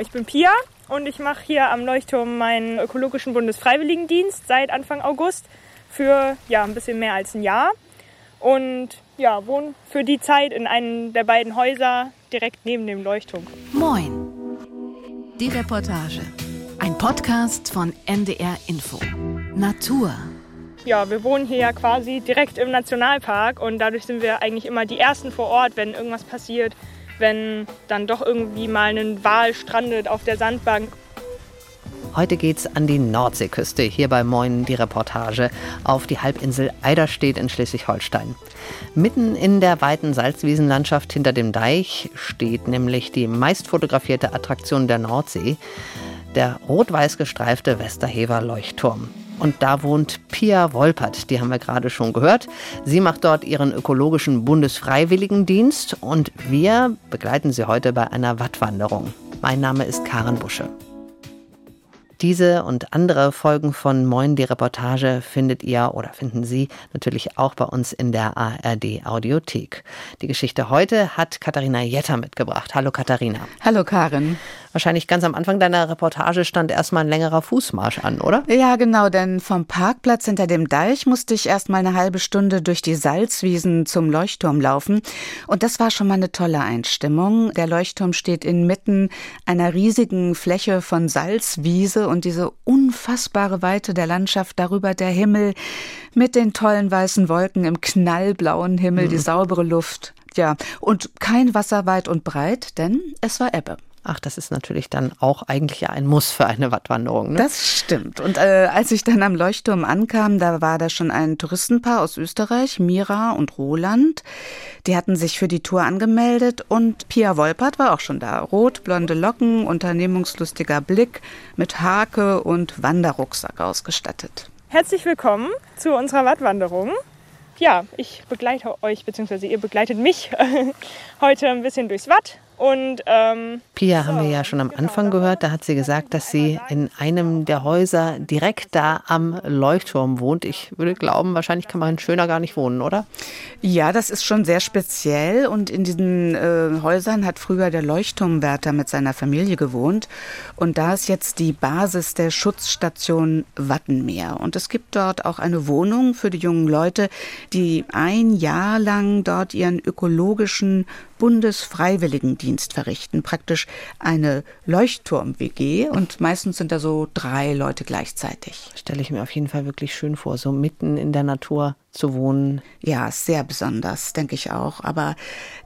Ich bin Pia und ich mache hier am Leuchtturm meinen ökologischen Bundesfreiwilligendienst seit Anfang August für ja, ein bisschen mehr als ein Jahr. Und ja, wohne für die Zeit in einem der beiden Häuser direkt neben dem Leuchtturm. Moin. Die Reportage. Ein Podcast von NDR Info. Natur. Ja, wir wohnen hier ja quasi direkt im Nationalpark und dadurch sind wir eigentlich immer die Ersten vor Ort, wenn irgendwas passiert, wenn dann doch irgendwie mal ein Wal strandet auf der Sandbank. Heute geht's an die Nordseeküste, hier bei Moin die Reportage, auf die Halbinsel Eiderstedt in Schleswig-Holstein. Mitten in der weiten Salzwiesenlandschaft hinter dem Deich steht nämlich die meist fotografierte Attraktion der Nordsee, der rot-weiß gestreifte Westerhever Leuchtturm. Und da wohnt Pia Wolpert, die haben wir gerade schon gehört. Sie macht dort ihren ökologischen Bundesfreiwilligendienst und wir begleiten sie heute bei einer Wattwanderung. Mein Name ist Karen Busche. Diese und andere Folgen von Moin die Reportage findet ihr oder finden Sie natürlich auch bei uns in der ARD Audiothek. Die Geschichte heute hat Katharina Jetter mitgebracht. Hallo Katharina. Hallo Karin. Wahrscheinlich ganz am Anfang deiner Reportage stand erstmal ein längerer Fußmarsch an, oder? Ja, genau, denn vom Parkplatz hinter dem Deich musste ich erstmal eine halbe Stunde durch die Salzwiesen zum Leuchtturm laufen. Und das war schon mal eine tolle Einstimmung. Der Leuchtturm steht inmitten einer riesigen Fläche von Salzwiese und diese unfassbare Weite der Landschaft, darüber der Himmel mit den tollen weißen Wolken im knallblauen Himmel, mhm. die saubere Luft. Ja, und kein Wasser weit und breit, denn es war Ebbe. Ach, das ist natürlich dann auch eigentlich ein Muss für eine Wattwanderung. Ne? Das stimmt. Und äh, als ich dann am Leuchtturm ankam, da war da schon ein Touristenpaar aus Österreich, Mira und Roland. Die hatten sich für die Tour angemeldet und Pia Wolpert war auch schon da. Rot, blonde Locken, unternehmungslustiger Blick, mit Hake und Wanderrucksack ausgestattet. Herzlich willkommen zu unserer Wattwanderung. Ja, ich begleite euch, beziehungsweise ihr begleitet mich heute ein bisschen durchs Watt und ähm, Pia haben wir ja schon am Anfang gehört. Da hat sie gesagt, dass sie in einem der Häuser direkt da am Leuchtturm wohnt. Ich würde glauben, wahrscheinlich kann man schöner gar nicht wohnen, oder? Ja, das ist schon sehr speziell. Und in diesen äh, Häusern hat früher der Leuchtturmwärter mit seiner Familie gewohnt. Und da ist jetzt die Basis der Schutzstation Wattenmeer. Und es gibt dort auch eine Wohnung für die jungen Leute, die ein Jahr lang dort ihren ökologischen Bundesfreiwilligendienst verrichten, praktisch eine Leuchtturm-WG und meistens sind da so drei Leute gleichzeitig. Stelle ich mir auf jeden Fall wirklich schön vor, so mitten in der Natur zu wohnen. Ja, sehr besonders, denke ich auch. Aber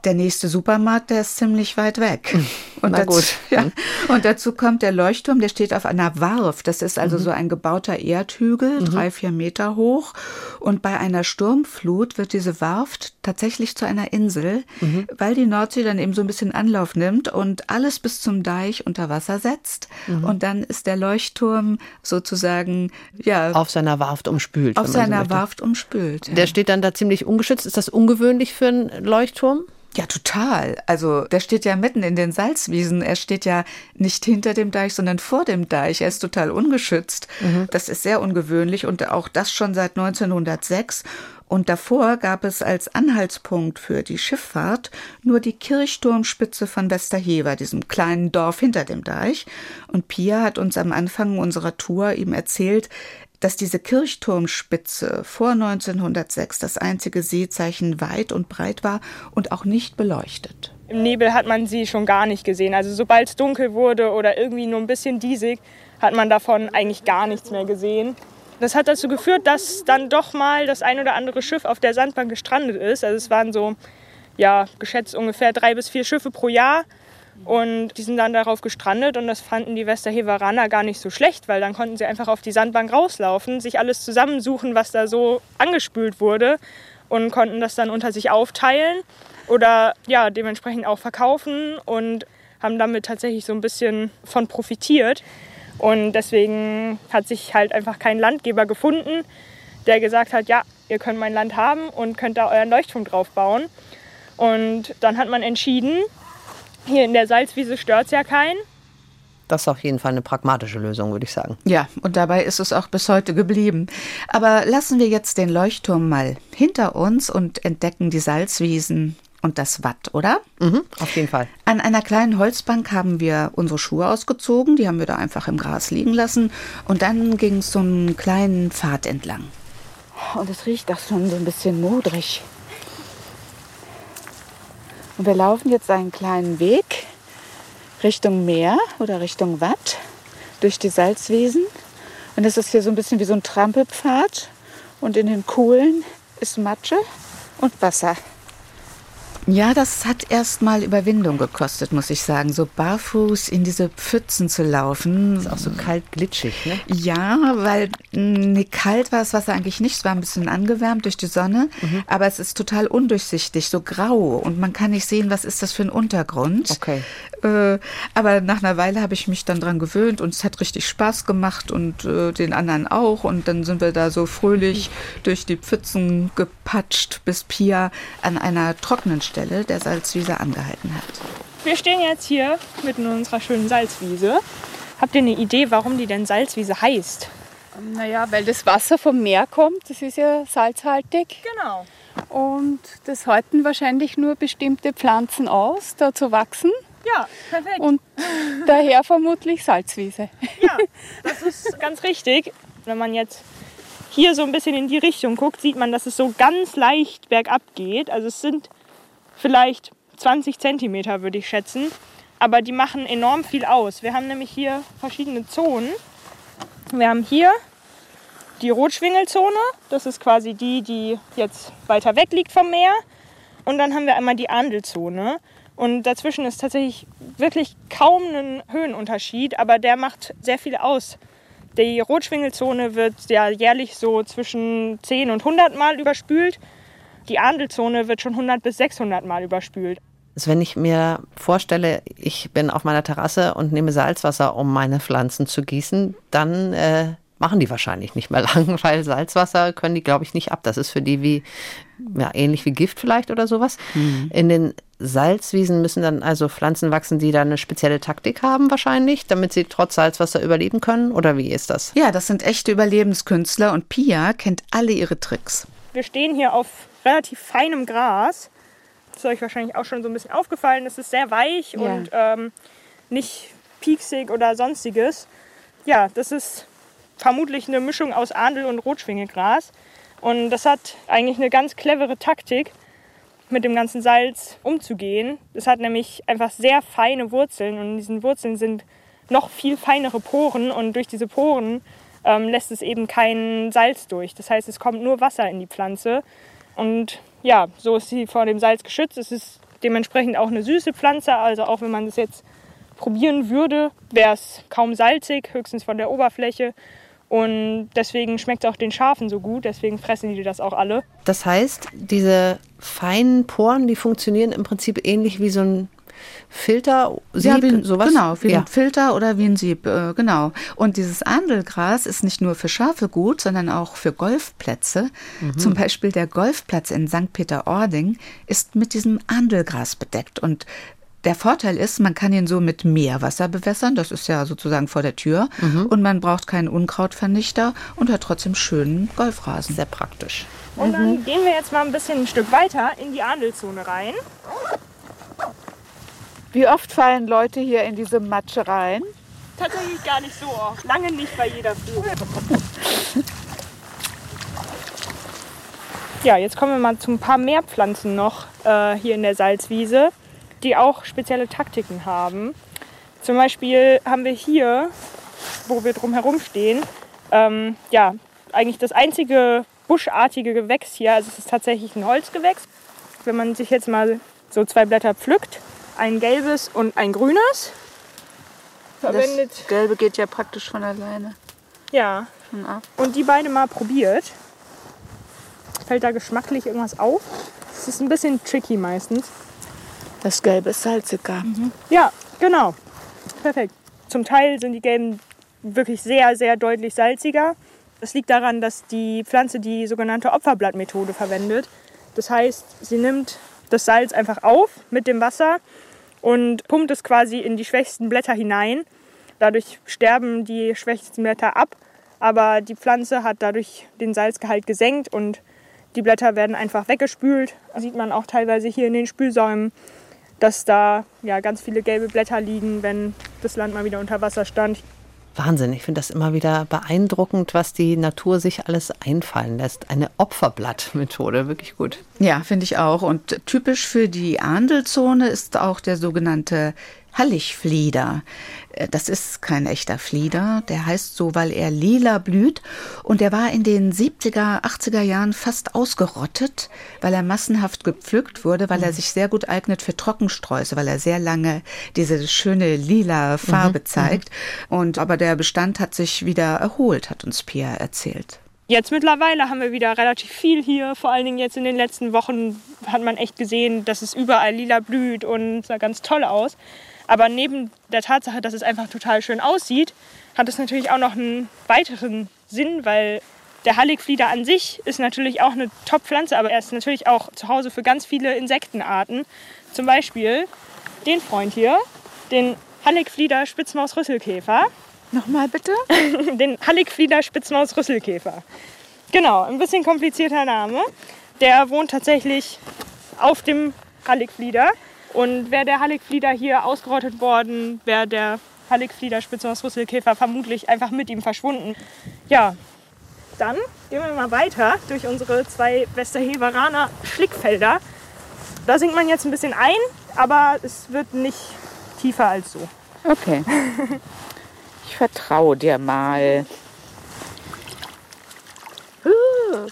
der nächste Supermarkt, der ist ziemlich weit weg. Und, Na dazu, gut. Ja, und dazu kommt der Leuchtturm, der steht auf einer Warf. Das ist also mhm. so ein gebauter Erdhügel, mhm. drei, vier Meter hoch. Und bei einer Sturmflut wird diese Warft tatsächlich zu einer Insel, mhm. weil die Nordsee dann eben so ein bisschen Anlauf nimmt und alles bis zum Deich unter Wasser setzt. Mhm. Und dann ist der Leuchtturm sozusagen, ja. Auf seiner Warft umspült. Auf seiner so Warft umspült. Ja. Der steht dann da ziemlich ungeschützt. Ist das ungewöhnlich für einen Leuchtturm? Ja, total. Also der steht ja mitten in den Salzwiesen. Er steht ja nicht hinter dem Deich, sondern vor dem Deich. Er ist total ungeschützt. Mhm. Das ist sehr ungewöhnlich und auch das schon seit 1906. Und davor gab es als Anhaltspunkt für die Schifffahrt nur die Kirchturmspitze von Westerhever, diesem kleinen Dorf hinter dem Deich. Und Pia hat uns am Anfang unserer Tour ihm erzählt, dass diese Kirchturmspitze vor 1906 das einzige Seezeichen weit und breit war und auch nicht beleuchtet. Im Nebel hat man sie schon gar nicht gesehen. Also sobald es dunkel wurde oder irgendwie nur ein bisschen diesig, hat man davon eigentlich gar nichts mehr gesehen. Das hat dazu geführt, dass dann doch mal das ein oder andere Schiff auf der Sandbank gestrandet ist. Also es waren so, ja, geschätzt ungefähr drei bis vier Schiffe pro Jahr. Und die sind dann darauf gestrandet und das fanden die Westerheveraner gar nicht so schlecht, weil dann konnten sie einfach auf die Sandbank rauslaufen, sich alles zusammensuchen, was da so angespült wurde und konnten das dann unter sich aufteilen oder ja, dementsprechend auch verkaufen und haben damit tatsächlich so ein bisschen von profitiert. Und deswegen hat sich halt einfach kein Landgeber gefunden, der gesagt hat, ja, ihr könnt mein Land haben und könnt da euren Leuchtturm drauf bauen. Und dann hat man entschieden, hier in der Salzwiese stört es ja keinen. Das ist auf jeden Fall eine pragmatische Lösung, würde ich sagen. Ja, und dabei ist es auch bis heute geblieben. Aber lassen wir jetzt den Leuchtturm mal hinter uns und entdecken die Salzwiesen und das Watt, oder? Mhm, auf jeden Fall. An einer kleinen Holzbank haben wir unsere Schuhe ausgezogen, die haben wir da einfach im Gras liegen lassen und dann ging es so einen kleinen Pfad entlang. Und es riecht auch schon so ein bisschen modrig. Und wir laufen jetzt einen kleinen Weg Richtung Meer oder Richtung Watt durch die Salzwiesen. Und es ist hier so ein bisschen wie so ein Trampelpfad. Und in den Kuhlen ist Matsche und Wasser. Ja, das hat erstmal Überwindung gekostet, muss ich sagen. So barfuß in diese Pfützen zu laufen. Ist auch so kalt glitschig, ne? Ja, weil ne, kalt war das Wasser eigentlich nicht. Es war ein bisschen angewärmt durch die Sonne, mhm. aber es ist total undurchsichtig, so grau und man kann nicht sehen, was ist das für ein Untergrund. Okay. Äh, aber nach einer Weile habe ich mich dann dran gewöhnt und es hat richtig Spaß gemacht und äh, den anderen auch. Und dann sind wir da so fröhlich durch die Pfützen gepatscht, bis Pia an einer trockenen Stelle Stelle der Salzwiese angehalten hat. Wir stehen jetzt hier mitten in unserer schönen Salzwiese. Habt ihr eine Idee, warum die denn Salzwiese heißt? Naja, weil das Wasser vom Meer kommt, das ist ja salzhaltig. Genau. Und das halten wahrscheinlich nur bestimmte Pflanzen aus, da zu wachsen. Ja, perfekt. Und daher vermutlich Salzwiese. Ja, das ist ganz richtig. Wenn man jetzt hier so ein bisschen in die Richtung guckt, sieht man, dass es so ganz leicht bergab geht. Also es sind vielleicht 20 Zentimeter, würde ich schätzen. Aber die machen enorm viel aus. Wir haben nämlich hier verschiedene Zonen. Wir haben hier die Rotschwingelzone. Das ist quasi die, die jetzt weiter weg liegt vom Meer. Und dann haben wir einmal die Andelzone. Und dazwischen ist tatsächlich wirklich kaum ein Höhenunterschied, aber der macht sehr viel aus. Die Rotschwingelzone wird ja jährlich so zwischen 10 und 100 Mal überspült die Ahndelzone wird schon 100 bis 600 Mal überspült. Also wenn ich mir vorstelle, ich bin auf meiner Terrasse und nehme Salzwasser, um meine Pflanzen zu gießen, dann äh, machen die wahrscheinlich nicht mehr lang, weil Salzwasser können die, glaube ich, nicht ab. Das ist für die wie, ja, ähnlich wie Gift vielleicht oder sowas. Mhm. In den Salzwiesen müssen dann also Pflanzen wachsen, die da eine spezielle Taktik haben wahrscheinlich, damit sie trotz Salzwasser überleben können? Oder wie ist das? Ja, das sind echte Überlebenskünstler und Pia kennt alle ihre Tricks. Wir stehen hier auf relativ feinem Gras. Das ist euch wahrscheinlich auch schon so ein bisschen aufgefallen. Es ist sehr weich ja. und ähm, nicht pieksig oder sonstiges. Ja, das ist vermutlich eine Mischung aus Ahndel und Rotschwingegras. Und das hat eigentlich eine ganz clevere Taktik, mit dem ganzen Salz umzugehen. Es hat nämlich einfach sehr feine Wurzeln und in diesen Wurzeln sind noch viel feinere Poren und durch diese Poren ähm, lässt es eben kein Salz durch. Das heißt, es kommt nur Wasser in die Pflanze und ja, so ist sie vor dem Salz geschützt. Es ist dementsprechend auch eine süße Pflanze. Also auch wenn man das jetzt probieren würde, wäre es kaum salzig, höchstens von der Oberfläche. Und deswegen schmeckt es auch den Schafen so gut, deswegen fressen die das auch alle. Das heißt, diese feinen Poren, die funktionieren im Prinzip ähnlich wie so ein Filter, Sieb, ja, wie, sowas? Genau, wie ja. ein Filter oder wie ein Sieb, äh, genau. Und dieses Andelgras ist nicht nur für Schafe gut, sondern auch für Golfplätze. Mhm. Zum Beispiel der Golfplatz in St. Peter-Ording ist mit diesem Andelgras bedeckt. Und der Vorteil ist, man kann ihn so mit Meerwasser bewässern, das ist ja sozusagen vor der Tür, mhm. und man braucht keinen Unkrautvernichter und hat trotzdem schönen Golfrasen. Sehr praktisch. Und dann mhm. gehen wir jetzt mal ein bisschen ein Stück weiter in die Ahndelzone rein. Wie oft fallen Leute hier in diese Matsche rein? Tatsächlich gar nicht so oft. Lange nicht bei jeder Führung. Ja, jetzt kommen wir mal zu ein paar mehr Pflanzen noch äh, hier in der Salzwiese, die auch spezielle Taktiken haben. Zum Beispiel haben wir hier, wo wir drum herum stehen, ähm, ja, eigentlich das einzige buschartige Gewächs hier. Also es ist tatsächlich ein Holzgewächs. Wenn man sich jetzt mal so zwei Blätter pflückt, ein gelbes und ein grünes. Verwendet. Das gelbe geht ja praktisch von alleine. Ja. Und die beide mal probiert. Fällt da geschmacklich irgendwas auf? Es ist ein bisschen tricky meistens. Das Gelbe ist salziger. Mhm. Ja, genau. Perfekt. Zum Teil sind die Gelben wirklich sehr, sehr deutlich salziger. Das liegt daran, dass die Pflanze die sogenannte Opferblattmethode verwendet. Das heißt, sie nimmt das Salz einfach auf mit dem Wasser und pumpt es quasi in die schwächsten Blätter hinein. Dadurch sterben die schwächsten Blätter ab, aber die Pflanze hat dadurch den Salzgehalt gesenkt und die Blätter werden einfach weggespült. Das sieht man auch teilweise hier in den Spülsäumen, dass da ja, ganz viele gelbe Blätter liegen, wenn das Land mal wieder unter Wasser stand. Wahnsinn, ich finde das immer wieder beeindruckend, was die Natur sich alles einfallen lässt. Eine Opferblattmethode, wirklich gut. Ja, finde ich auch. Und typisch für die Ahndelzone ist auch der sogenannte Halligflieder. Äh, das ist kein echter Flieder, der heißt so, weil er lila blüht und der war in den 70er, 80er Jahren fast ausgerottet, weil er massenhaft gepflückt wurde, weil er sich sehr gut eignet für Trockensträuße, weil er sehr lange diese schöne lila Farbe mhm, zeigt. Und aber der Bestand hat sich wieder erholt, hat uns Pia erzählt. Jetzt mittlerweile haben wir wieder relativ viel hier. Vor allen Dingen jetzt in den letzten Wochen hat man echt gesehen, dass es überall lila blüht und sah ganz toll aus. Aber neben der Tatsache, dass es einfach total schön aussieht, hat es natürlich auch noch einen weiteren Sinn, weil der Halligflieder an sich ist natürlich auch eine Top-Pflanze, aber er ist natürlich auch zu Hause für ganz viele Insektenarten. Zum Beispiel den Freund hier, den Halligflieder Spitzmaus-Rüsselkäfer. Nochmal bitte? den Halligflieder Spitzmaus-Rüsselkäfer. Genau, ein bisschen komplizierter Name. Der wohnt tatsächlich auf dem Halligflieder und wäre der Halligflieder hier ausgerottet worden, wäre der Halligflieder Spitzmaus-Rüsselkäfer vermutlich einfach mit ihm verschwunden. Ja, dann gehen wir mal weiter durch unsere zwei Westerheveraner Schlickfelder. Da sinkt man jetzt ein bisschen ein, aber es wird nicht tiefer als so. Okay. Ich vertraue dir mal.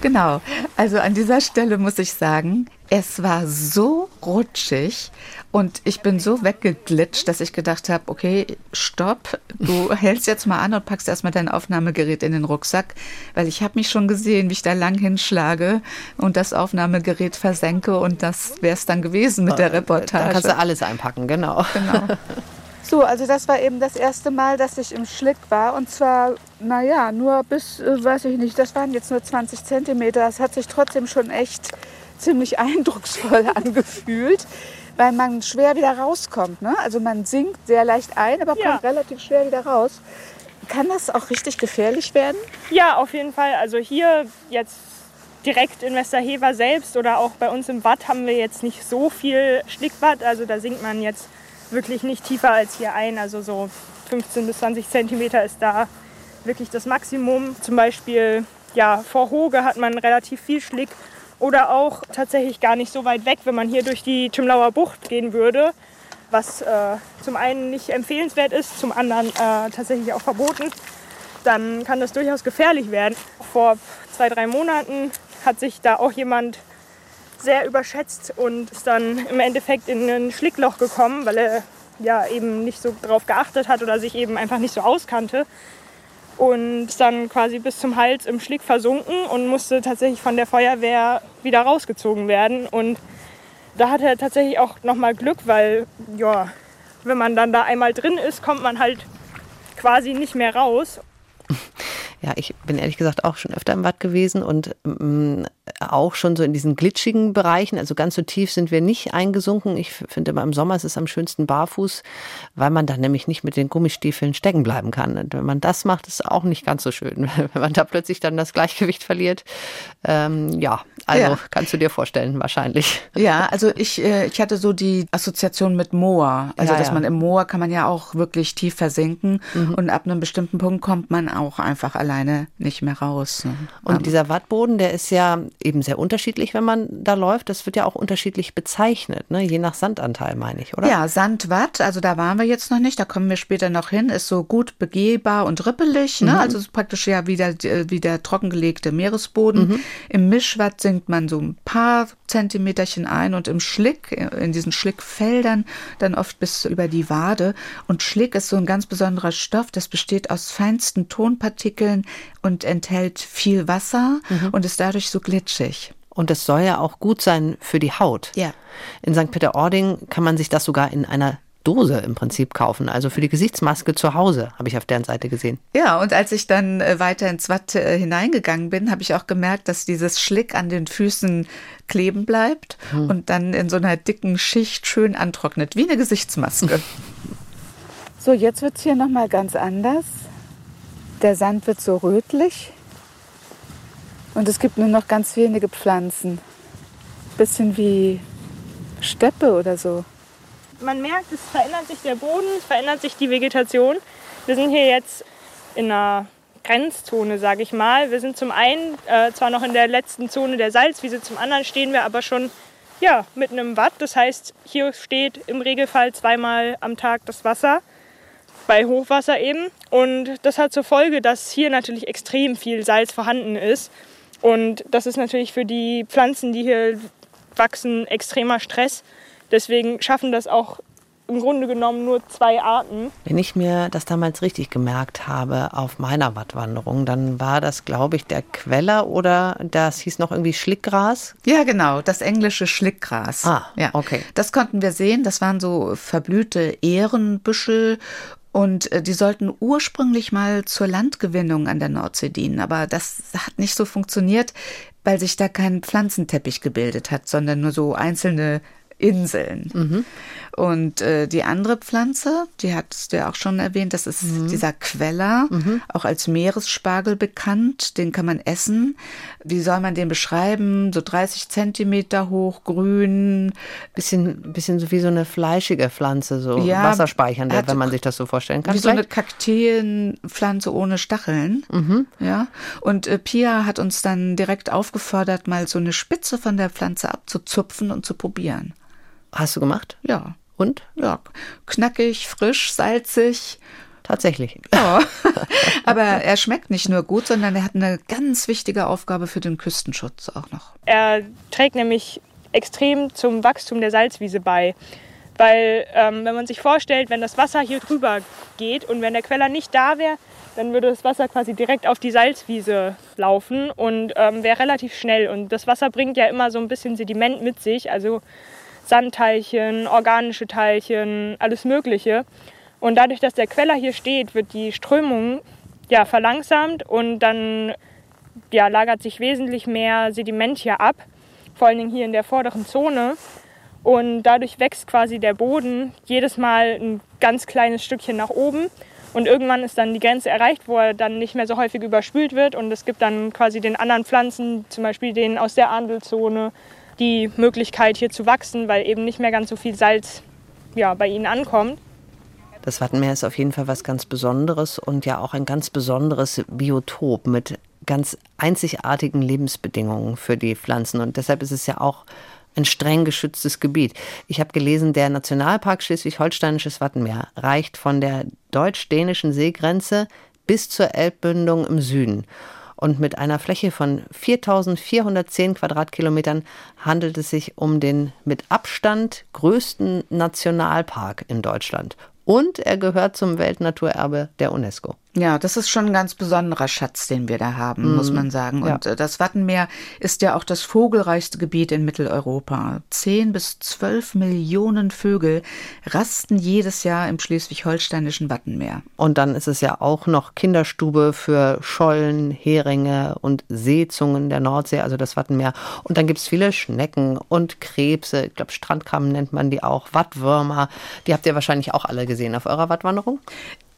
Genau. Also an dieser Stelle muss ich sagen, es war so rutschig und ich bin so weggeglitscht, dass ich gedacht habe, okay, stopp, du hältst jetzt mal an und packst erstmal dein Aufnahmegerät in den Rucksack, weil ich habe mich schon gesehen, wie ich da lang hinschlage und das Aufnahmegerät versenke und das wäre es dann gewesen mit der Reportage. Da kannst du alles einpacken, genau. Genau. So, also das war eben das erste Mal, dass ich im Schlick war. Und zwar, naja, nur bis, äh, weiß ich nicht, das waren jetzt nur 20 Zentimeter. Es hat sich trotzdem schon echt ziemlich eindrucksvoll angefühlt, weil man schwer wieder rauskommt. Ne? Also man sinkt sehr leicht ein, aber ja. kommt relativ schwer wieder raus. Kann das auch richtig gefährlich werden? Ja, auf jeden Fall. Also hier jetzt direkt in Westerhever selbst oder auch bei uns im Watt haben wir jetzt nicht so viel Schlickwatt. Also da sinkt man jetzt wirklich nicht tiefer als hier ein. Also so 15 bis 20 Zentimeter ist da wirklich das Maximum. Zum Beispiel ja, vor Hoge hat man relativ viel Schlick oder auch tatsächlich gar nicht so weit weg, wenn man hier durch die Tümlauer Bucht gehen würde, was äh, zum einen nicht empfehlenswert ist, zum anderen äh, tatsächlich auch verboten, dann kann das durchaus gefährlich werden. Vor zwei, drei Monaten hat sich da auch jemand sehr überschätzt und ist dann im Endeffekt in ein Schlickloch gekommen, weil er ja eben nicht so drauf geachtet hat oder sich eben einfach nicht so auskannte und ist dann quasi bis zum Hals im Schlick versunken und musste tatsächlich von der Feuerwehr wieder rausgezogen werden. Und da hat er tatsächlich auch nochmal Glück, weil ja, wenn man dann da einmal drin ist, kommt man halt quasi nicht mehr raus. Ja, ich bin ehrlich gesagt auch schon öfter im Watt gewesen und ähm, auch schon so in diesen glitschigen Bereichen. Also ganz so tief sind wir nicht eingesunken. Ich finde immer im Sommer ist es am schönsten barfuß, weil man dann nämlich nicht mit den Gummistiefeln stecken bleiben kann. Und wenn man das macht, ist es auch nicht ganz so schön, wenn man da plötzlich dann das Gleichgewicht verliert. Ähm, ja, also ja. kannst du dir vorstellen, wahrscheinlich. Ja, also ich, äh, ich hatte so die Assoziation mit Moor. Also, ja, dass ja. man im Moor kann man ja auch wirklich tief versinken mhm. und ab einem bestimmten Punkt kommt man auch einfach allein alleine nicht mehr raus. Ne? Und um, dieser Wattboden, der ist ja eben sehr unterschiedlich, wenn man da läuft. Das wird ja auch unterschiedlich bezeichnet, ne? je nach Sandanteil, meine ich, oder? Ja, Sandwatt, also da waren wir jetzt noch nicht, da kommen wir später noch hin, ist so gut begehbar und rippelig. Ne? Mhm. Also praktisch ja wieder wie der trockengelegte Meeresboden. Mhm. Im Mischwatt sinkt man so ein paar Zentimeterchen ein und im Schlick, in diesen Schlickfeldern, dann oft bis über die Wade. Und Schlick ist so ein ganz besonderer Stoff, das besteht aus feinsten Tonpartikeln, und enthält viel Wasser mhm. und ist dadurch so glitschig. Und es soll ja auch gut sein für die Haut. Ja. In St. Peter-Ording kann man sich das sogar in einer Dose im Prinzip kaufen, also für die Gesichtsmaske zu Hause, habe ich auf deren Seite gesehen. Ja, und als ich dann äh, weiter ins Watt äh, hineingegangen bin, habe ich auch gemerkt, dass dieses Schlick an den Füßen kleben bleibt hm. und dann in so einer dicken Schicht schön antrocknet, wie eine Gesichtsmaske. So, jetzt wird es hier nochmal ganz anders. Der Sand wird so rötlich. Und es gibt nur noch ganz wenige Pflanzen. Bisschen wie Steppe oder so. Man merkt, es verändert sich der Boden, es verändert sich die Vegetation. Wir sind hier jetzt in einer Grenzzone, sage ich mal. Wir sind zum einen äh, zwar noch in der letzten Zone der Salzwiese, zum anderen stehen wir aber schon ja, mitten im Watt. Das heißt, hier steht im Regelfall zweimal am Tag das Wasser, bei Hochwasser eben. Und das hat zur Folge, dass hier natürlich extrem viel Salz vorhanden ist. Und das ist natürlich für die Pflanzen, die hier wachsen, extremer Stress. Deswegen schaffen das auch im Grunde genommen nur zwei Arten. Wenn ich mir das damals richtig gemerkt habe auf meiner Wattwanderung, dann war das, glaube ich, der Queller oder das hieß noch irgendwie Schlickgras? Ja, genau, das englische Schlickgras. Ah, ja. okay. Das konnten wir sehen. Das waren so verblühte Ehrenbüschel und äh, die sollten ursprünglich mal zur Landgewinnung an der Nordsee dienen, aber das hat nicht so funktioniert, weil sich da kein Pflanzenteppich gebildet hat, sondern nur so einzelne Inseln. Mhm. Und äh, die andere Pflanze, die hattest du ja auch schon erwähnt, das ist mhm. dieser Queller, mhm. auch als Meeresspargel bekannt. Den kann man essen. Wie soll man den beschreiben? So 30 Zentimeter hoch, grün. Bisschen, bisschen so wie so eine fleischige Pflanze, so ja, wasserspeichernde, wenn man sich das so vorstellen kann. Wie vielleicht? so eine Kakteenpflanze ohne Stacheln. Mhm. Ja. Und äh, Pia hat uns dann direkt aufgefordert, mal so eine Spitze von der Pflanze abzuzupfen und zu probieren. Hast du gemacht? Ja. Und? Ja, knackig, frisch, salzig. Tatsächlich. Ja. Aber er schmeckt nicht nur gut, sondern er hat eine ganz wichtige Aufgabe für den Küstenschutz auch noch. Er trägt nämlich extrem zum Wachstum der Salzwiese bei. Weil, ähm, wenn man sich vorstellt, wenn das Wasser hier drüber geht und wenn der Queller nicht da wäre, dann würde das Wasser quasi direkt auf die Salzwiese laufen und ähm, wäre relativ schnell. Und das Wasser bringt ja immer so ein bisschen Sediment mit sich, also Sandteilchen, organische Teilchen, alles Mögliche. Und dadurch, dass der Queller hier steht, wird die Strömung ja, verlangsamt und dann ja, lagert sich wesentlich mehr Sediment hier ab, vor allen Dingen hier in der vorderen Zone. Und dadurch wächst quasi der Boden jedes Mal ein ganz kleines Stückchen nach oben. Und irgendwann ist dann die Grenze erreicht, wo er dann nicht mehr so häufig überspült wird. Und es gibt dann quasi den anderen Pflanzen, zum Beispiel den aus der Andelzone, die Möglichkeit hier zu wachsen, weil eben nicht mehr ganz so viel Salz ja, bei ihnen ankommt. Das Wattenmeer ist auf jeden Fall was ganz Besonderes und ja auch ein ganz besonderes Biotop mit ganz einzigartigen Lebensbedingungen für die Pflanzen. Und deshalb ist es ja auch ein streng geschütztes Gebiet. Ich habe gelesen, der Nationalpark Schleswig-Holsteinisches Wattenmeer reicht von der deutsch-dänischen Seegrenze bis zur Elbbündung im Süden. Und mit einer Fläche von 4410 Quadratkilometern handelt es sich um den mit Abstand größten Nationalpark in Deutschland. Und er gehört zum Weltnaturerbe der UNESCO. Ja, das ist schon ein ganz besonderer Schatz, den wir da haben, mhm. muss man sagen. Und ja. Äh, das Wattenmeer ist ja auch das vogelreichste Gebiet in Mitteleuropa. Zehn bis zwölf Millionen Vögel rasten jedes Jahr im schleswig-holsteinischen Wattenmeer. Und dann ist es ja auch noch Kinderstube für Schollen, Heringe und Seezungen der Nordsee, also das Wattenmeer. Und dann gibt es viele Schnecken und Krebse. Ich glaube, Strandkrabben nennt man die auch, Wattwürmer. Die habt ihr wahrscheinlich auch alle gesehen auf eurer Wattwanderung.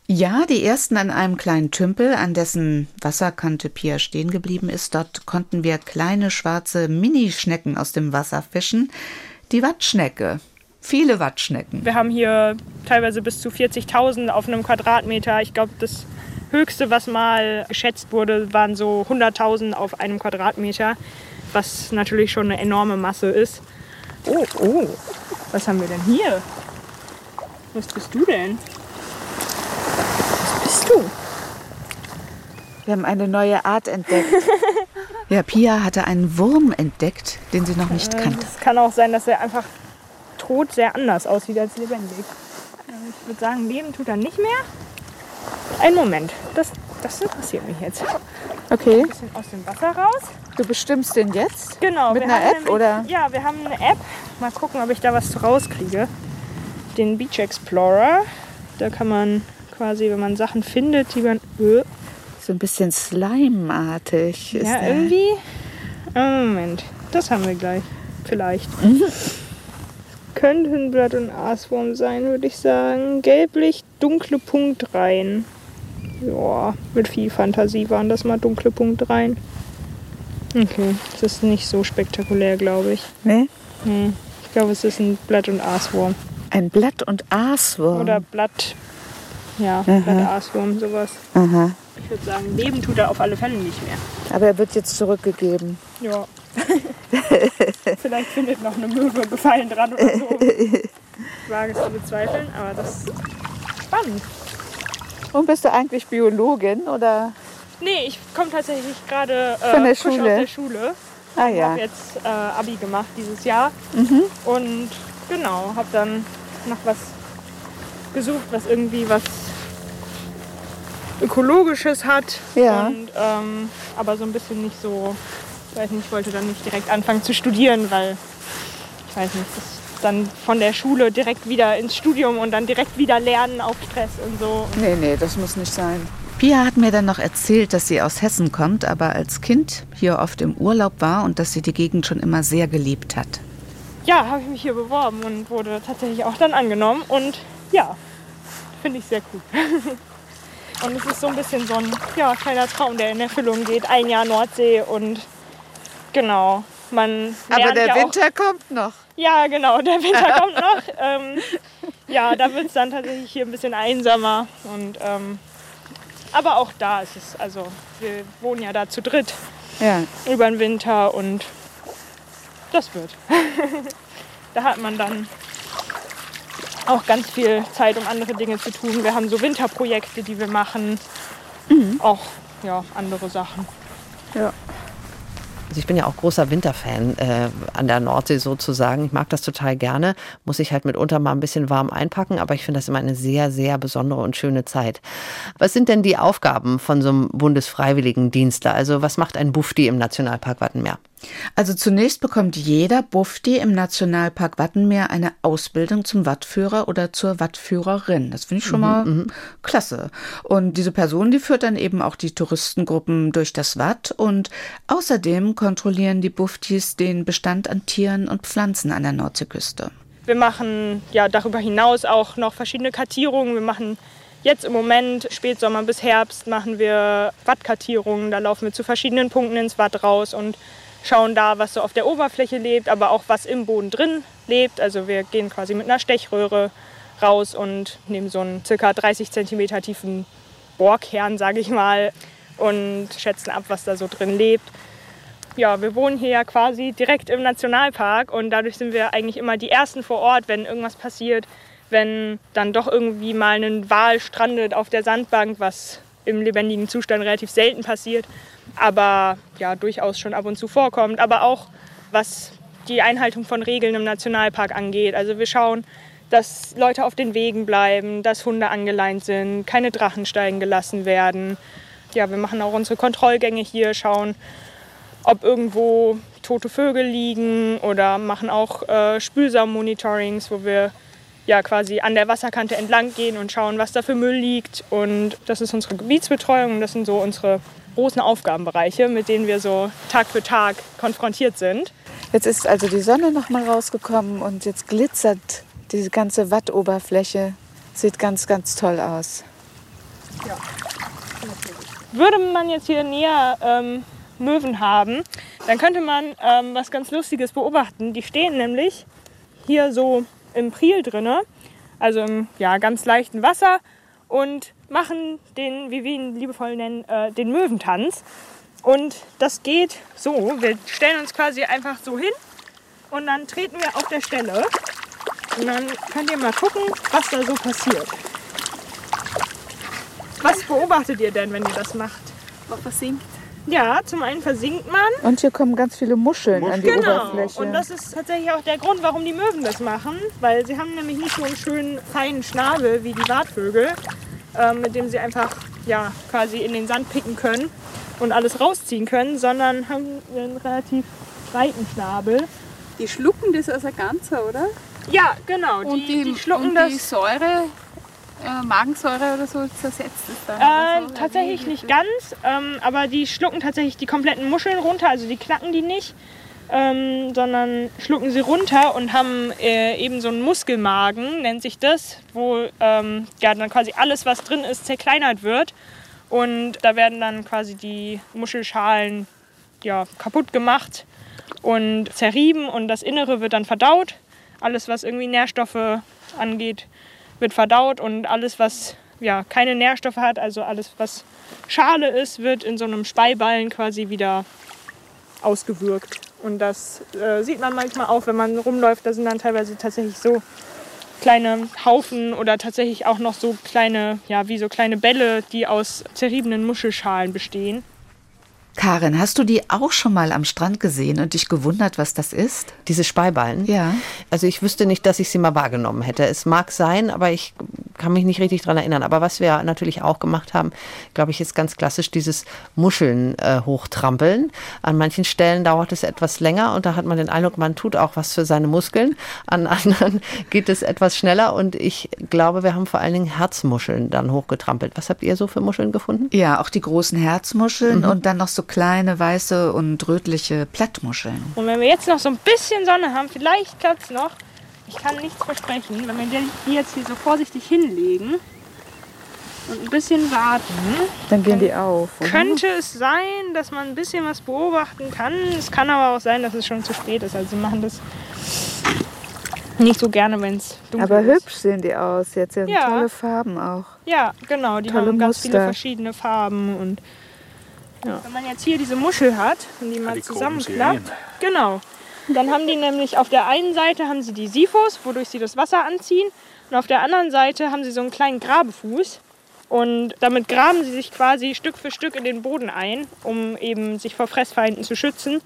Ja, die ersten an einem kleinen Tümpel, an dessen Wasserkante Pia stehen geblieben ist. Dort konnten wir kleine schwarze Minischnecken aus dem Wasser fischen. Die Wattschnecke. Viele Wattschnecken. Wir haben hier teilweise bis zu 40.000 auf einem Quadratmeter. Ich glaube, das höchste, was mal geschätzt wurde, waren so 100.000 auf einem Quadratmeter, was natürlich schon eine enorme Masse ist. Oh, oh, was haben wir denn hier? Was bist du denn? Du? Wir haben eine neue Art entdeckt. ja, Pia hatte einen Wurm entdeckt, den sie noch nicht kannte. Es kann auch sein, dass er einfach tot sehr anders aussieht als lebendig. Ich würde sagen, leben tut er nicht mehr. Ein Moment, das, das interessiert mich jetzt. Okay. Ein bisschen aus dem Wasser raus. Du bestimmst den jetzt? Genau. Mit einer App, nämlich, oder? Ja, wir haben eine App. Mal gucken, ob ich da was rauskriege. Den Beach Explorer. Da kann man quasi, wenn man Sachen findet, die man. Äh, so ein bisschen Slime-artig. Ja, irgendwie. Oh, Moment, das haben wir gleich. Vielleicht. Mhm. Könnten Blatt- und Aaswurm sein, würde ich sagen. Gelblich, dunkle Punktreihen. Ja, mit viel Fantasie waren das mal dunkle Punktreihen. Okay, das ist nicht so spektakulär, glaube ich. Nee? Nee. Ich glaube, es ist ein Blatt- und Aaswurm. Ein Blatt- und Aaswurm. Oder Blatt. Ja. Blatt-Aaswurm, sowas. Aha. Ich würde sagen, leben tut er auf alle Fälle nicht mehr. Aber er wird jetzt zurückgegeben. Ja. Vielleicht findet noch eine Möwe Gefallen dran oder so. Ich wage es zu bezweifeln, aber das ist spannend. Und bist du eigentlich Biologin oder? Nee, ich komme tatsächlich gerade äh, Von der Schule? aus der Schule. Ah Ich ja. habe jetzt äh, Abi gemacht dieses Jahr Mhm. und genau, habe dann nach was gesucht, was irgendwie was ökologisches hat Ja. und ähm, aber so ein bisschen nicht so, ich weiß nicht, ich wollte dann nicht direkt anfangen zu studieren, weil ich weiß nicht, das dann von der Schule direkt wieder ins Studium und dann direkt wieder lernen auf Stress und so. Nee, nee, das muss nicht sein. Pia hat mir dann noch erzählt, dass sie aus Hessen kommt, aber als Kind hier oft im Urlaub war und dass sie die Gegend schon immer sehr geliebt hat. ja, habe ich mich hier beworben und wurde tatsächlich auch dann angenommen. Und ja, finde ich sehr cool. und es ist so ein bisschen so ein ja, kleiner Traum, der in Erfüllung geht. Ein Jahr Nordsee und genau. Man Aber der ja Winter kommt noch. Auch, ja, genau, der Winter kommt noch. Ähm, ja, da wird es dann tatsächlich hier ein bisschen einsamer. Und, ähm, aber auch da ist es, also wir wohnen ja da zu dritt Ja. über den Winter und das wird. da hat man dann auch ganz viel Zeit, um andere Dinge zu tun. Wir haben so Winterprojekte, die wir machen. Auch ja, andere Sachen. Also ich bin ja auch großer Winterfan äh, an der Nordsee sozusagen. Ich mag das total gerne. Muss ich halt mitunter mal ein bisschen warm einpacken, aber ich finde das immer eine sehr, sehr besondere und schöne Zeit. Was sind denn die Aufgaben von so einem Bundesfreiwilligendienstler? Also was macht ein Bufti im Nationalpark Wattenmeer? Also zunächst bekommt jeder Bufti im Nationalpark Wattenmeer eine Ausbildung zum Wattführer oder zur Wattführerin. Das finde ich schon mal klasse. Und diese Person, die führt dann eben auch die Touristengruppen durch das Watt und außerdem kontrollieren die Buftis den Bestand an Tieren und Pflanzen an der Nordseeküste. Wir machen ja darüber hinaus auch noch verschiedene Kartierungen. Wir machen jetzt im Moment, Spätsommer bis Herbst, machen wir Wattkartierungen. Da laufen wir zu verschiedenen Punkten ins Watt raus und schauen da, was so auf der Oberfläche lebt, aber auch was im Boden drin lebt. Also wir gehen quasi mit einer Stechröhre raus und nehmen so einen circa 30 cm tiefen Bohrkern, sage ich mal, und schätzen ab, was da so drin lebt. Ja, wir wohnen hier ja quasi direkt im Nationalpark und dadurch sind wir eigentlich immer die Ersten vor Ort, wenn irgendwas passiert, wenn dann doch irgendwie mal ein Wal strandet auf der Sandbank, was im lebendigen Zustand relativ selten passiert, aber ja durchaus schon ab und zu vorkommt. Aber auch was die Einhaltung von Regeln im Nationalpark angeht. Also wir schauen, dass Leute auf den Wegen bleiben, dass Hunde angeleint sind, keine Drachen steigen gelassen werden. Ja, wir machen auch unsere Kontrollgänge hier, schauen, ob irgendwo tote Vögel liegen oder machen auch äh, Spülsaum-Monitorings, wo wir ja quasi an der Wasserkante entlang gehen und schauen, was da für Müll liegt. Und das ist unsere Gebietsbetreuung und das sind so unsere großen Aufgabenbereiche, mit denen wir so Tag für Tag konfrontiert sind. Jetzt ist also die Sonne noch mal rausgekommen und jetzt glitzert diese ganze Wattoberfläche. Sieht ganz, ganz toll aus. Würde man jetzt hier näher ähm, Möwen haben, dann könnte man ähm, was ganz Lustiges beobachten. Die stehen nämlich hier so im Priel drinne, also im ja, ganz leichten Wasser und machen den, wie wir ihn liebevoll nennen, äh, den Möwentanz. Und das geht so, wir stellen uns quasi einfach so hin und dann treten wir auf der Stelle und dann könnt ihr mal gucken, was da so passiert. Was beobachtet ihr denn, wenn ihr das macht? Man versinkt. Ja, zum einen versinkt man. Und hier kommen ganz viele Muscheln an die Genau. Oberfläche. Und das ist tatsächlich auch der Grund, warum die Möwen das machen. Weil sie haben nämlich nicht so einen schönen feinen Schnabel wie die Wartvögel, ähm, mit dem sie einfach ja, quasi in den Sand picken können und alles rausziehen können, sondern haben einen relativ breiten Schnabel. Die schlucken das als ein Ganzer, oder? Ja, genau. Die, Und die, die schlucken und das. die Säure, äh, Magensäure oder so, zersetzt es dann. Äh, so. tatsächlich nicht ganz, ähm, aber die schlucken tatsächlich die kompletten Muscheln runter, also die knacken die nicht, ähm, sondern schlucken sie runter und haben äh, eben so einen Muskelmagen, nennt sich das, wo ähm, ja, dann quasi alles, was drin ist, zerkleinert wird. Und da werden dann quasi die Muschelschalen ja, kaputt gemacht und zerrieben und das Innere wird dann verdaut. Alles, was irgendwie Nährstoffe angeht, wird verdaut und alles, was ja, keine Nährstoffe hat, also alles, was Schale ist, wird in so einem Speiballen quasi wieder ausgewürgt. Und das äh, sieht man manchmal auch, wenn man rumläuft. Da sind dann teilweise tatsächlich so kleine Haufen oder tatsächlich auch noch so kleine, ja, wie so kleine Bälle, die aus zerriebenen Muschelschalen bestehen. Karin, hast du die auch schon mal am Strand gesehen und dich gewundert, was das ist? Diese Speiballen? Ja. Also ich wüsste nicht, dass ich sie mal wahrgenommen hätte. Es mag sein, aber ich kann mich nicht richtig daran erinnern. Aber was wir natürlich auch gemacht haben, glaube ich, ist ganz klassisch dieses Muscheln äh, hochtrampeln. An manchen Stellen dauert es etwas länger und da hat man den Eindruck, man tut auch was für seine Muskeln. An anderen geht es etwas schneller und ich glaube, wir haben vor allen Dingen Herzmuscheln dann hochgetrampelt. Was habt ihr so für Muscheln gefunden? Ja, auch die großen Herzmuscheln mhm. und dann noch so kleine weiße und rötliche Plattmuscheln. Und wenn wir jetzt noch so ein bisschen Sonne haben, vielleicht klappt es noch. Ich kann nichts versprechen. Wenn wir die jetzt hier so vorsichtig hinlegen und ein bisschen warten, dann gehen die auf. Oder? Könnte es sein, dass man ein bisschen was beobachten kann. Es kann aber auch sein, dass es schon zu spät ist. Also sie machen das nicht so gerne, wenn es dunkel aber ist. Aber hübsch sehen die aus. Jetzt haben ja. tolle Farben auch. Ja, genau. Die tolle haben ganz Muster. viele verschiedene Farben und ja. Wenn man jetzt hier diese Muschel hat und die mal die zusammenklappt, genau, dann haben die nämlich auf der einen Seite haben sie die Siphos, wodurch sie das Wasser anziehen, und auf der anderen Seite haben sie so einen kleinen Grabefuß. Und damit graben sie sich quasi Stück für Stück in den Boden ein, um eben sich vor Fressfeinden zu schützen.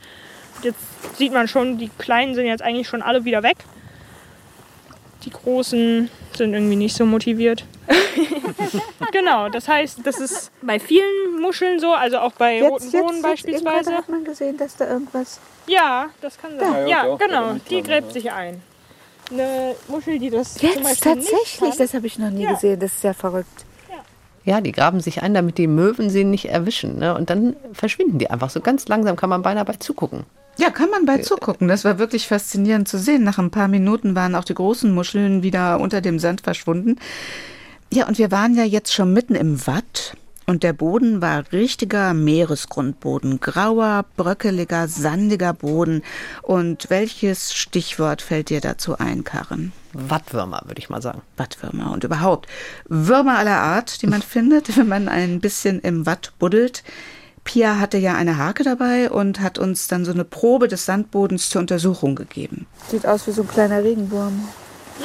Jetzt sieht man schon, die kleinen sind jetzt eigentlich schon alle wieder weg. Die großen sind irgendwie nicht so motiviert. genau, das heißt, das ist bei vielen Muscheln so, also auch bei Jetzt, roten jetzt, Bohnen jetzt beispielsweise. irgendwann hat man gesehen, dass da irgendwas. Ja, das kann sein. Ja, ja, Ja, doch, genau, ja, die gräbt ja. sich ein. Eine Muschel, die das zum Jetzt Beispiel tatsächlich, nicht kann, das habe ich noch nie Ja. gesehen. Das ist ja verrückt. Ja, die graben sich ein, damit die Möwen sie nicht erwischen. Ne? Und dann verschwinden die einfach so ganz langsam, kann man beinahe bei zugucken. Ja, kann man bei zugucken. Das war wirklich faszinierend zu sehen. Nach ein paar Minuten waren auch die großen Muscheln wieder unter dem Sand verschwunden. Ja, und wir waren ja jetzt schon mitten im Watt. Und der Boden war richtiger Meeresgrundboden. Grauer, bröckeliger, sandiger Boden. Und welches Stichwort fällt dir dazu ein, Karin? Wattwürmer, würde ich mal sagen. Wattwürmer und überhaupt Würmer aller Art, die man findet, wenn man ein bisschen im Watt buddelt. Pia hatte ja eine Hake dabei und hat uns dann so eine Probe des Sandbodens zur Untersuchung gegeben. Sieht aus wie so ein kleiner Regenwurm.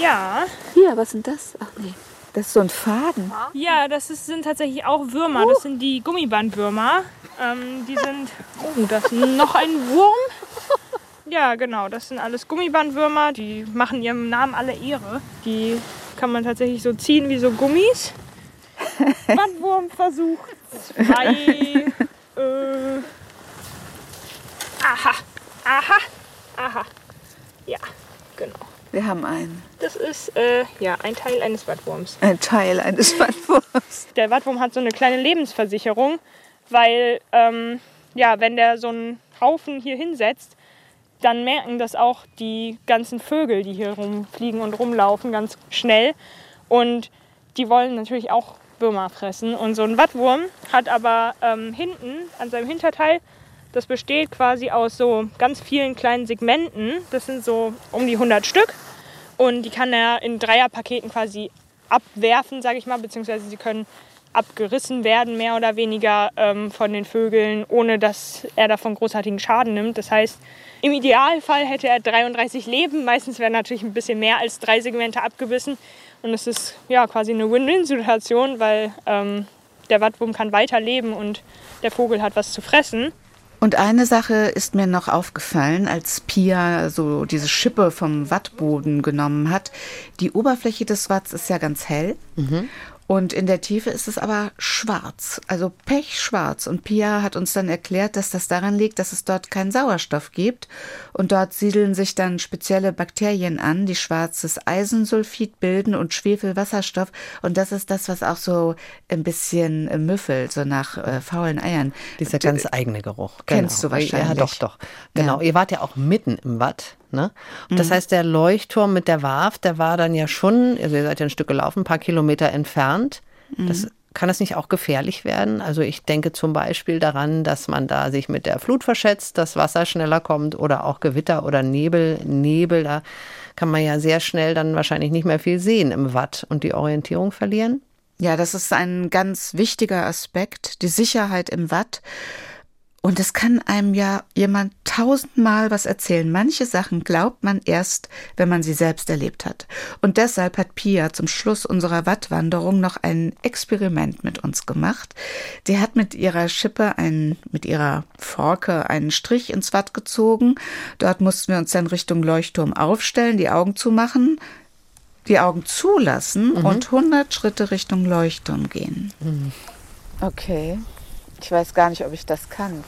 Ja, Hier, was sind das? Ach nee. Das ist so ein Faden. ja, das ist, sind tatsächlich auch Würmer. Das sind die Gummibandwürmer. Ähm, die sind. Oh, das ist noch ein Wurm. Ja, genau. Das sind alles Gummibandwürmer. Die machen ihrem Namen alle Ehre. Die kann man tatsächlich so ziehen wie so Gummis. Bandwurmversuch 2. Äh, aha, aha, aha. Ja, genau. Wir haben einen. Das ist äh, ja ein Teil eines Wattwurms. Ein Teil eines Wattwurms. Der Wattwurm hat so eine kleine Lebensversicherung, weil ähm, ja, wenn der so einen Haufen hier hinsetzt, dann merken das auch die ganzen Vögel, die hier rumfliegen und rumlaufen, ganz schnell. Und die wollen natürlich auch Würmer fressen. Und so ein Wattwurm hat aber ähm, hinten an seinem Hinterteil, das besteht quasi aus so ganz vielen kleinen Segmenten. Das sind so um die 100 Stück. Und die kann er in Dreierpaketen quasi abwerfen, sage ich mal, beziehungsweise sie können abgerissen werden, mehr oder weniger ähm, von den Vögeln, ohne dass er davon großartigen Schaden nimmt. Das heißt, im Idealfall hätte er 33 Leben. Meistens werden natürlich ein bisschen mehr als drei Segmente abgebissen. Und es ist ja quasi eine Win-Win-Situation, weil ähm, der Wattwurm kann weiterleben und der Vogel hat was zu fressen. Und eine Sache ist mir noch aufgefallen, als Pia so diese Schippe vom Wattboden genommen hat. Die Oberfläche des Watts ist ja ganz hell. Und in der Tiefe ist es aber schwarz, also pechschwarz. Und Pia hat uns dann erklärt, dass das daran liegt, dass es dort keinen Sauerstoff gibt. Und dort siedeln sich dann spezielle Bakterien an, die schwarzes Eisensulfid bilden und Schwefelwasserstoff. Und das ist das, was auch so ein bisschen äh, müffelt, so nach äh, faulen Eiern. Dieser ganz eigene Geruch. Kennst du Ja, wahrscheinlich. doch, doch. Genau. Ihr wart ja auch mitten im Watt. Ne? Und das heißt, der Leuchtturm mit der Warf, der war dann ja schon, also ihr seid ja ein Stück gelaufen, ein paar Kilometer entfernt. Das kann es nicht auch gefährlich werden? Also ich denke zum Beispiel daran, dass man da sich mit der Flut verschätzt, dass Wasser schneller kommt oder auch Gewitter oder Nebel. Nebel, da kann man ja sehr schnell dann wahrscheinlich nicht mehr viel sehen im Watt und die Orientierung verlieren. Ja, das ist ein ganz wichtiger Aspekt, die Sicherheit im Watt. Und es kann einem ja jemand tausendmal was erzählen. Manche Sachen glaubt man erst, wenn man sie selbst erlebt hat. Und deshalb hat Pia zum Schluss unserer Wattwanderung noch ein Experiment mit uns gemacht. Die hat mit ihrer Schippe ein, mit ihrer Forke einen Strich ins Watt gezogen. Dort mussten wir uns dann Richtung Leuchtturm aufstellen, die Augen zumachen, die Augen zulassen mhm. und 100 Schritte Richtung Leuchtturm gehen. Mhm. Okay. Ich weiß gar nicht, ob ich das kann.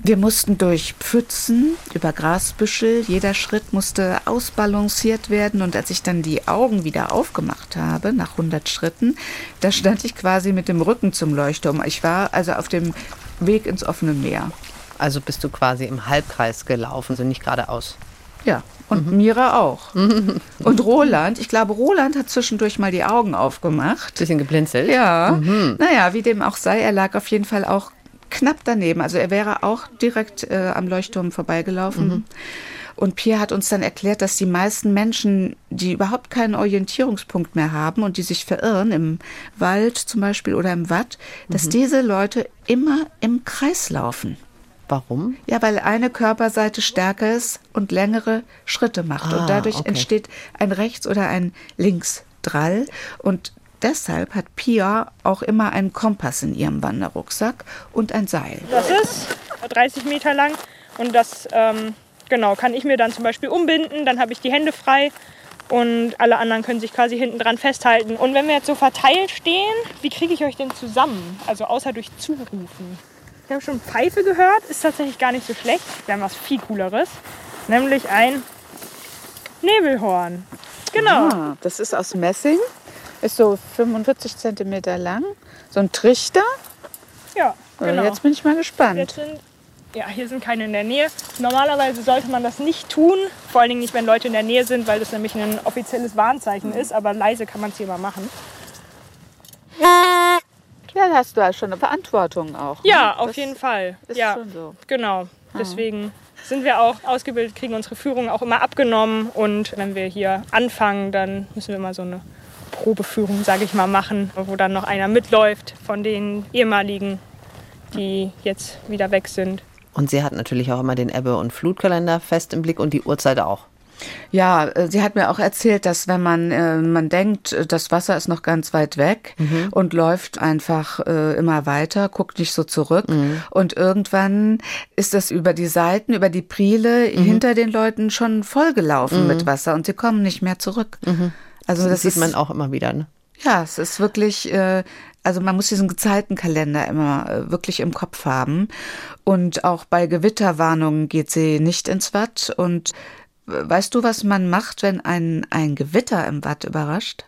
Wir mussten durch Pfützen, über Grasbüschel. Jeder Schritt musste ausbalanciert werden. Und als ich dann die Augen wieder aufgemacht habe, nach 100 Schritten, da stand ich quasi mit dem Rücken zum Leuchtturm. Ich war also auf dem Weg ins offene Meer. Also bist du quasi im Halbkreis gelaufen, so nicht geradeaus. Ja, und mhm. Mira auch. und Roland, ich glaube, Roland hat zwischendurch mal die Augen aufgemacht. Bisschen geblinzelt. Ja. Mhm. Naja, wie dem auch sei, er lag auf jeden Fall auch knapp daneben. Also er wäre auch direkt äh, am Leuchtturm vorbeigelaufen. Mhm. Und Pierre hat uns dann erklärt, dass die meisten Menschen, die überhaupt keinen Orientierungspunkt mehr haben und die sich verirren, im Wald zum Beispiel oder im Watt, dass mhm. diese Leute immer im Kreis laufen. Warum? Ja, weil eine Körperseite stärker ist und längere Schritte macht. Ah, und dadurch okay. entsteht ein Rechts- oder ein Linksdrall. Und deshalb hat Pia auch immer einen Kompass in ihrem Wanderrucksack und ein Seil. Das ist 30 Meter lang und das ähm, genau kann ich mir dann zum Beispiel umbinden. Dann habe ich die Hände frei und alle anderen können sich quasi hinten dran festhalten. Und wenn wir jetzt so verteilt stehen, wie kriege ich euch denn zusammen? Also außer durch Zurufen. Ich habe schon Pfeife gehört, ist tatsächlich gar nicht so schlecht. Wir haben was viel cooleres, nämlich ein Nebelhorn. Genau. Ah, das ist aus Messing, ist so 45 cm lang, so ein Trichter. Ja, genau. Jetzt bin ich mal gespannt. Sind, ja, hier sind keine in der Nähe. Normalerweise sollte man das nicht tun, vor allen Dingen nicht, wenn Leute in der Nähe sind, weil das nämlich ein offizielles Warnzeichen ist. Aber leise kann man es hier mal machen. Ja, hast du ja schon eine Verantwortung auch. Ne? Ja, auf das jeden Fall. Ist ja, schon so. Genau. Ah. Deswegen sind wir auch ausgebildet, kriegen unsere Führung auch immer abgenommen. Und wenn wir hier anfangen, dann müssen wir immer so eine Probeführung, sage ich mal, machen, wo dann noch einer mitläuft von den ehemaligen, die jetzt wieder weg sind. Und sie hat natürlich auch immer den Ebbe- und Flutkalender fest im Blick und die Uhrzeit auch. Ja, äh, sie hat mir auch erzählt, dass wenn man, äh, man denkt, äh, das Wasser ist noch ganz weit weg mhm. und läuft einfach äh, immer weiter, guckt nicht so zurück mhm. und irgendwann ist es über die Seiten, über die Priele mhm. hinter den Leuten schon vollgelaufen mit mhm. Wasser und sie kommen nicht mehr zurück. Mhm. Also das, das sieht ist, man auch immer wieder. Ne? Ja, es ist wirklich, äh, also man muss diesen Gezeitenkalender immer äh, wirklich im Kopf haben. Und auch bei Gewitterwarnungen geht sie nicht ins Watt und Weißt du, was man macht, wenn ein, ein Gewitter im Watt überrascht?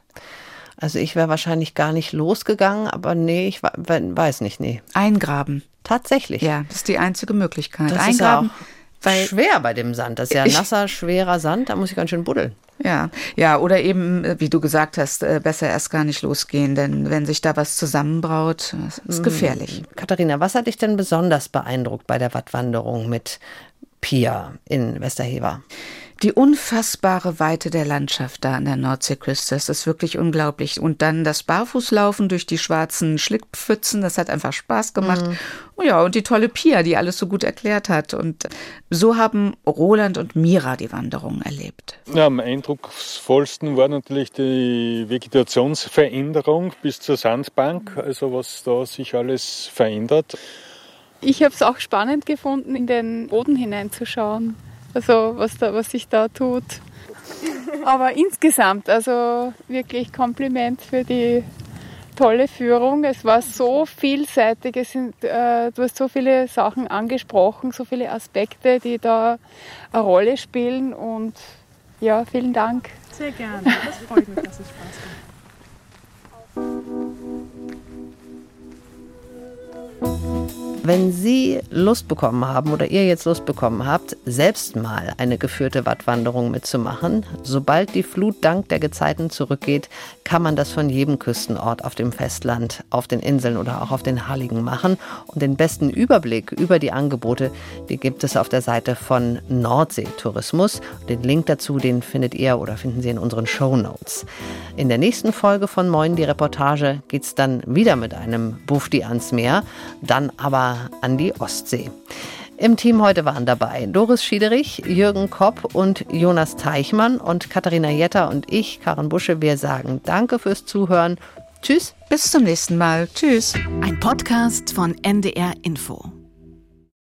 Also ich wäre wahrscheinlich gar nicht losgegangen, aber nee, ich weiß nicht, nee. Eingraben. Tatsächlich. Ja, das ist die einzige Möglichkeit. Das Eingraben. Ist weil schwer bei dem Sand. Das ist ja nasser, schwerer Sand, da muss ich ganz schön buddeln. Ja, ja, oder eben, wie du gesagt hast, äh, besser erst gar nicht losgehen, denn wenn sich da was zusammenbraut, ist mhm. gefährlich. Katharina, was hat dich denn besonders beeindruckt bei der Wattwanderung mit Pia in Westerhever? Die unfassbare Weite der Landschaft da an der Nordseeküste. Das ist wirklich unglaublich. Und dann das Barfußlaufen durch die schwarzen Schlickpfützen, das hat einfach Spaß gemacht. Mhm. Oh ja, und die tolle Pia, die alles so gut erklärt hat. Und so haben Roland und Mira die Wanderung erlebt. Ja, am eindrucksvollsten war natürlich die Vegetationsveränderung bis zur Sandbank, also was da sich alles verändert. Ich habe es auch spannend gefunden, in den Boden hineinzuschauen also was, da, was sich da tut. Aber insgesamt, also wirklich Kompliment für die tolle Führung. Es war so vielseitig, es sind, äh, du hast so viele Sachen angesprochen, so viele Aspekte, die da eine Rolle spielen und ja, vielen Dank. Sehr gerne, das freut mich, dass es Spaß macht. Wenn Sie Lust bekommen haben oder ihr jetzt Lust bekommen habt, selbst mal eine geführte Wattwanderung mitzumachen, sobald die Flut dank der Gezeiten zurückgeht, kann man das von jedem Küstenort auf dem Festland, auf den Inseln oder auch auf den Halligen machen. Und den besten Überblick über die Angebote, die gibt es auf der Seite von Nordseetourismus. Den Link dazu, den findet ihr oder finden Sie in unseren Show Notes. In der nächsten Folge von Moin die Reportage geht es dann wieder mit einem Bufti ans Meer, dann aber an die Ostsee. Im Team heute waren dabei Doris Schiederich, Jürgen Kopp und Jonas Teichmann und Katharina Jetter und ich, Karin Busche. Wir sagen Danke fürs Zuhören. Tschüss. Bis zum nächsten Mal. Tschüss. Ein Podcast von NDR Info.